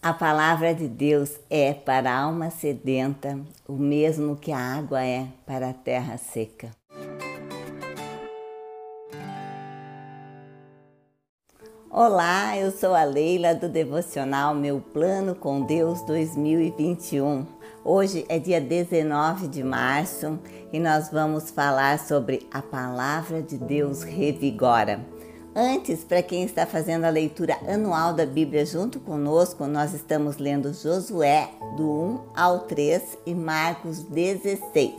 A palavra de Deus é para a alma sedenta o mesmo que a água é para a terra seca. Olá, eu sou a Leila do devocional Meu Plano com Deus 2021. Hoje é dia 19 de março e nós vamos falar sobre a palavra de Deus revigora. Antes, para quem está fazendo a leitura anual da Bíblia junto conosco, nós estamos lendo Josué do 1 ao 3 e Marcos 16.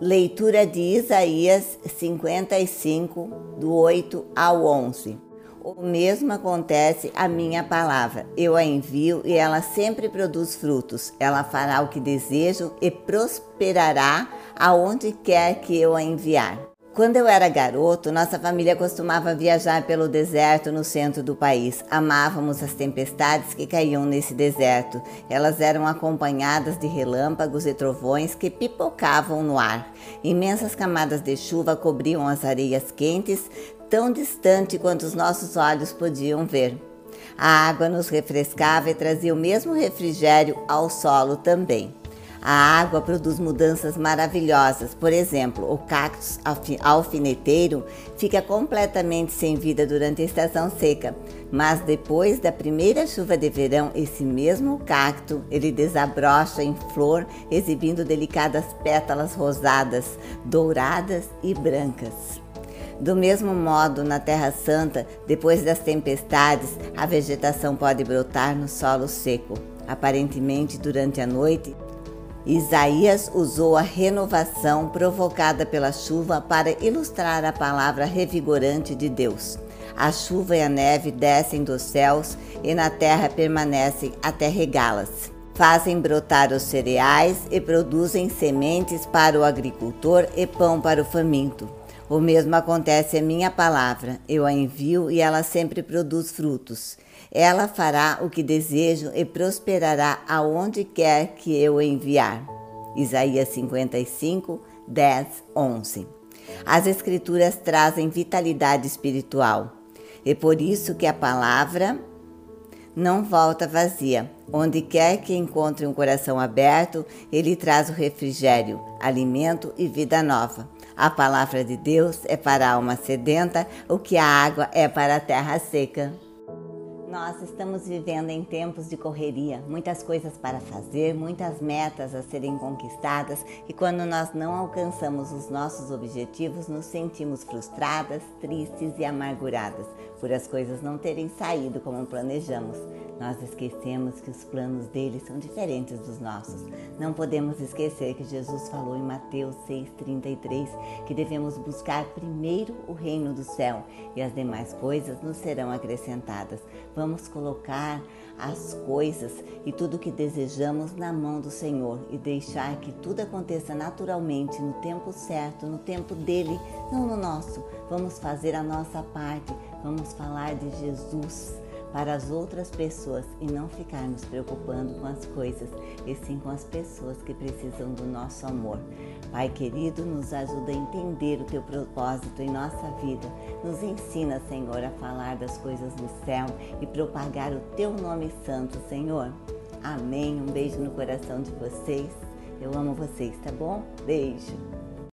Leitura de Isaías 55, do 8 ao 11. O mesmo acontece a minha palavra. Eu a envio e ela sempre produz frutos. Ela fará o que desejo e prosperará aonde quer que eu a enviar. Quando eu era garoto, nossa família costumava viajar pelo deserto no centro do país. Amávamos as tempestades que caíam nesse deserto. Elas eram acompanhadas de relâmpagos e trovões que pipocavam no ar. Imensas camadas de chuva cobriam as areias quentes, tão distante quanto os nossos olhos podiam ver. A água nos refrescava e trazia o mesmo refrigério ao solo também. A água produz mudanças maravilhosas. Por exemplo, o cactus alfineteiro fica completamente sem vida durante a estação seca, mas depois da primeira chuva de verão, esse mesmo cacto ele desabrocha em flor, exibindo delicadas pétalas rosadas, douradas e brancas. Do mesmo modo, na Terra Santa, depois das tempestades, a vegetação pode brotar no solo seco. Aparentemente, durante a noite, Isaías usou a renovação provocada pela chuva para ilustrar a palavra revigorante de Deus. A chuva e a neve descem dos céus e na terra permanecem até regá-las. Fazem brotar os cereais e produzem sementes para o agricultor e pão para o faminto. O mesmo acontece a minha palavra. Eu a envio e ela sempre produz frutos. Ela fará o que desejo e prosperará aonde quer que eu enviar. Isaías 55, 10, 11. As Escrituras trazem vitalidade espiritual. É por isso que a palavra não volta vazia. Onde quer que encontre um coração aberto, ele traz o refrigério, alimento e vida nova. A palavra de Deus é para a alma sedenta, o que a água é para a terra seca. Nós estamos vivendo em tempos de correria, muitas coisas para fazer, muitas metas a serem conquistadas e quando nós não alcançamos os nossos objetivos, nos sentimos frustradas, tristes e amarguradas por as coisas não terem saído como planejamos. Nós esquecemos que os planos dele são diferentes dos nossos. Não podemos esquecer que Jesus falou em Mateus 6,33 que devemos buscar primeiro o reino do céu e as demais coisas nos serão acrescentadas. Vamos colocar as coisas e tudo o que desejamos na mão do Senhor e deixar que tudo aconteça naturalmente, no tempo certo, no tempo dele, não no nosso. Vamos fazer a nossa parte, vamos falar de Jesus para as outras pessoas e não ficar nos preocupando com as coisas, e sim com as pessoas que precisam do nosso amor. Pai querido, nos ajuda a entender o teu propósito em nossa vida. Nos ensina, Senhor, a falar das coisas do céu e propagar o teu nome santo, Senhor. Amém. Um beijo no coração de vocês. Eu amo vocês, tá bom? Beijo.